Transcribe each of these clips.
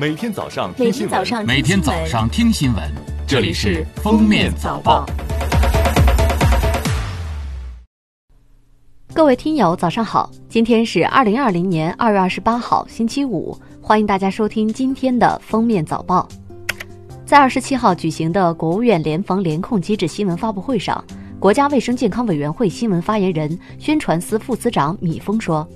每天早上每听新闻，天早上每天早上听新闻，这里是《封面早报》。各位听友，早上好！今天是二零二零年二月二十八号，星期五，欢迎大家收听今天的封面早报。在二十七号举行的国务院联防联控机制新闻发布会上，国家卫生健康委员会新闻发言人、宣传司副司长米峰说：“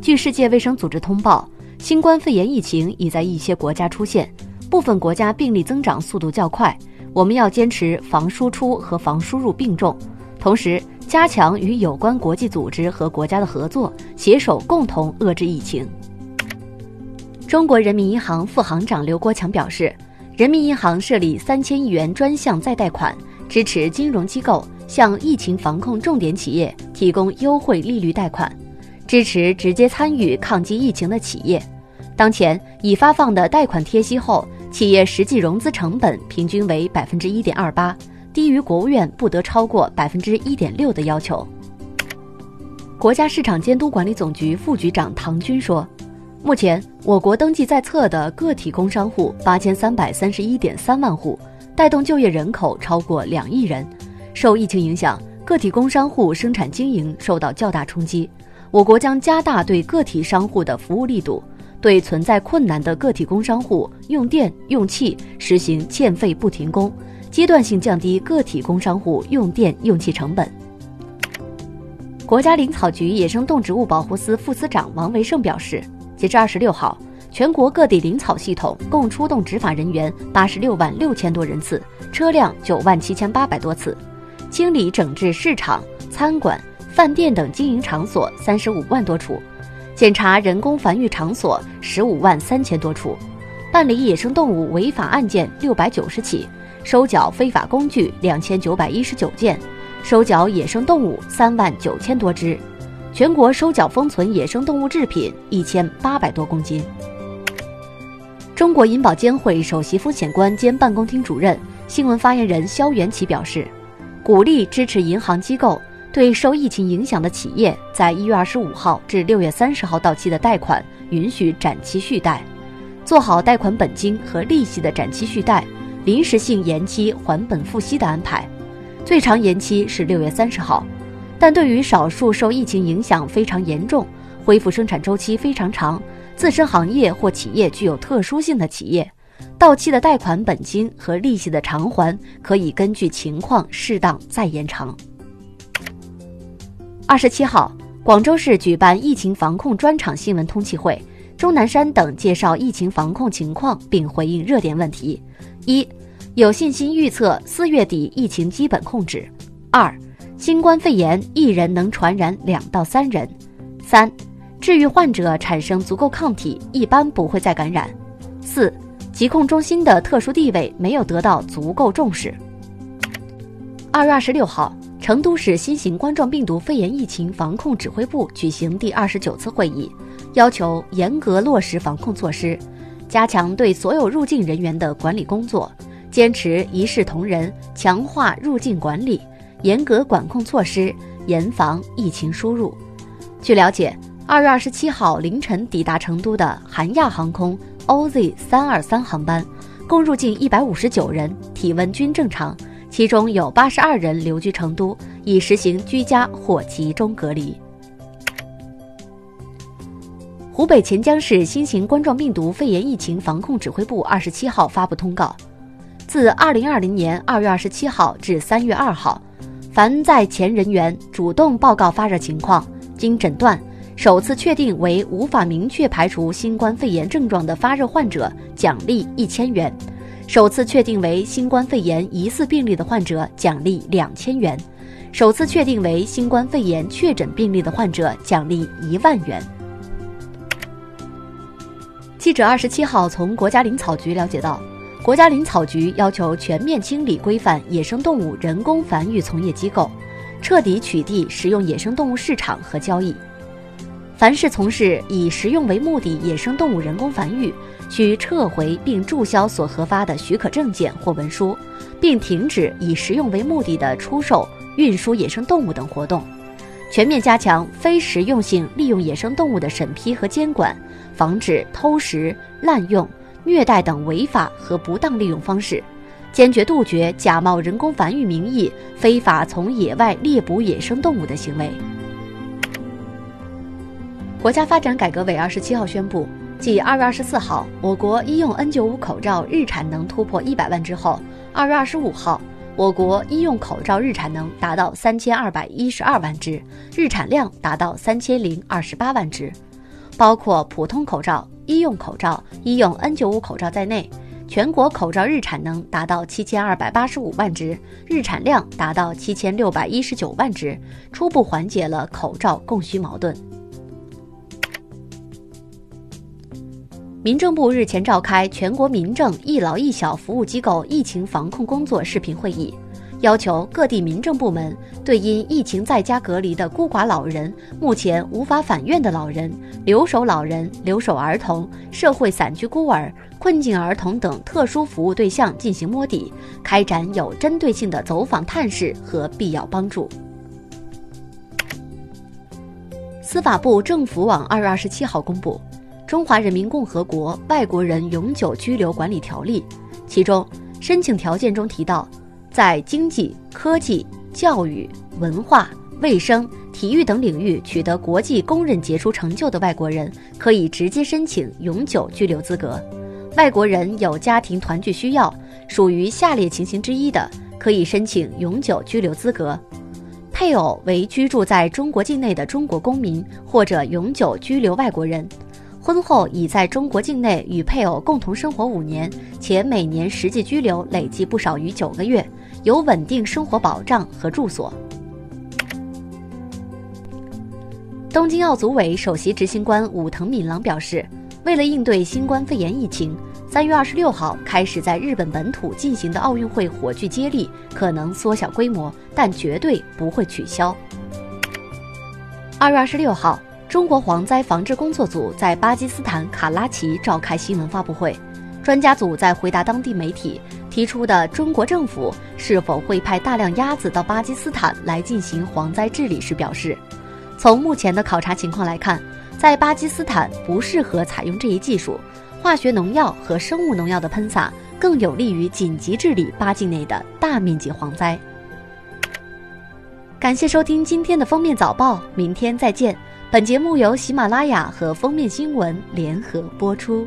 据世界卫生组织通报，新冠肺炎疫情已在一些国家出现，部分国家病例增长速度较快。我们要坚持防输出和防输入并重，同时。”加强与有关国际组织和国家的合作，携手共同遏制疫情。中国人民银行副行长刘国强表示，人民银行设立三千亿元专项再贷款，支持金融机构向疫情防控重点企业提供优惠利率贷款，支持直接参与抗击疫情的企业。当前已发放的贷款贴息后，企业实际融资成本平均为百分之一点二八。低于国务院不得超过百分之一点六的要求。国家市场监督管理总局副局长唐军说，目前我国登记在册的个体工商户八千三百三十一点三万户，带动就业人口超过两亿人。受疫情影响，个体工商户生产经营受到较大冲击。我国将加大对个体商户的服务力度，对存在困难的个体工商户用电用气实行欠费不停工。阶段性降低个体工商户用电用气成本。国家林草局野生动植物保护司副司长王维胜表示，截至二十六号，全国各地林草系统共出动执法人员八十六万六千多人次，车辆九万七千八百多次，清理整治市场、餐馆、饭店等经营场所三十五万多处，检查人工繁育场所十五万三千多处，办理野生动物违法案件六百九十起。收缴非法工具两千九百一十九件，收缴野生动物三万九千多只，全国收缴封存野生动物制品一千八百多公斤。中国银保监会首席风险官兼办公厅主任、新闻发言人肖元奇表示，鼓励支持银行机构对受疫情影响的企业，在一月二十五号至六月三十号到期的贷款允许展期续贷，做好贷款本金和利息的展期续贷。临时性延期还本付息的安排，最长延期是六月三十号。但对于少数受疫情影响非常严重、恢复生产周期非常长、自身行业或企业具有特殊性的企业，到期的贷款本金和利息的偿还可以根据情况适当再延长。二十七号，广州市举办疫情防控专场新闻通气会，钟南山等介绍疫情防控情况并回应热点问题。一有信心预测四月底疫情基本控制。二，新冠肺炎一人能传染两到三人。三，治愈患者产生足够抗体，一般不会再感染。四，疾控中心的特殊地位没有得到足够重视。二月二十六号，成都市新型冠状病毒肺炎疫情防控指挥部举行第二十九次会议，要求严格落实防控措施，加强对所有入境人员的管理工作。坚持一视同仁，强化入境管理，严格管控措施，严防疫情输入。据了解，二月二十七号凌晨抵达成都的韩亚航空 OZ 三二三航班，共入境一百五十九人，体温均正常，其中有八十二人留居成都，已实行居家或集中隔离。湖北潜江市新型冠状病毒肺炎疫情防控指挥部二十七号发布通告。自二零二零年二月二十七号至三月二号，凡在前人员主动报告发热情况，经诊断首次确定为无法明确排除新冠肺炎症状的发热患者，奖励一千元；首次确定为新冠肺炎疑似病例的患者，奖励两千元；首次确定为新冠肺炎确诊病例的患者，奖励一万元。记者二十七号从国家林草局了解到。国家林草局要求全面清理规范野生动物人工繁育从业机构，彻底取缔食用野生动物市场和交易。凡是从事以食用为目的野生动物人工繁育，需撤回并注销所核发的许可证件或文书，并停止以食用为目的的出售、运输野生动物等活动。全面加强非食用性利用野生动物的审批和监管，防止偷食、滥用。虐待等违法和不当利用方式，坚决杜绝假冒人工繁育名义非法从野外猎捕野生动物的行为。国家发展改革委二十七号宣布，继二月二十四号我国医用 N95 口罩日产能突破一百万之后，二月二十五号，我国医用口罩日产能达到三千二百一十二万只，日产量达到三千零二十八万只，包括普通口罩、医用口罩、医用 N95 口罩在内，全国口罩日产能达到七千二百八十五万只，日产量达到七千六百一十九万只，初步缓解了口罩供需矛盾。民政部日前召开全国民政一老一小服务机构疫情防控工作视频会议，要求各地民政部门对因疫情在家隔离的孤寡老人、目前无法返院的老人、留守老人、留守儿童、社会散居孤儿、困境儿童等特殊服务对象进行摸底，开展有针对性的走访探视和必要帮助。司法部政府网二月二十七号公布。《中华人民共和国外国人永久居留管理条例》，其中申请条件中提到，在经济、科技、教育、文化、卫生、体育等领域取得国际公认杰出成就的外国人，可以直接申请永久居留资格。外国人有家庭团聚需要，属于下列情形之一的，可以申请永久居留资格：配偶为居住在中国境内的中国公民或者永久居留外国人。婚后已在中国境内与配偶共同生活五年，且每年实际居留累计不少于九个月，有稳定生活保障和住所。东京奥组委首席执行官武藤敏郎表示，为了应对新冠肺炎疫情，三月二十六号开始在日本本土进行的奥运会火炬接力可能缩小规模，但绝对不会取消。二月二十六号。中国蝗灾防治工作组在巴基斯坦卡拉奇召开新闻发布会，专家组在回答当地媒体提出的中国政府是否会派大量鸭子到巴基斯坦来进行蝗灾治理时表示，从目前的考察情况来看，在巴基斯坦不适合采用这一技术，化学农药和生物农药的喷洒更有利于紧急治理巴境内的大面积蝗灾。感谢收听今天的封面早报，明天再见。本节目由喜马拉雅和封面新闻联合播出。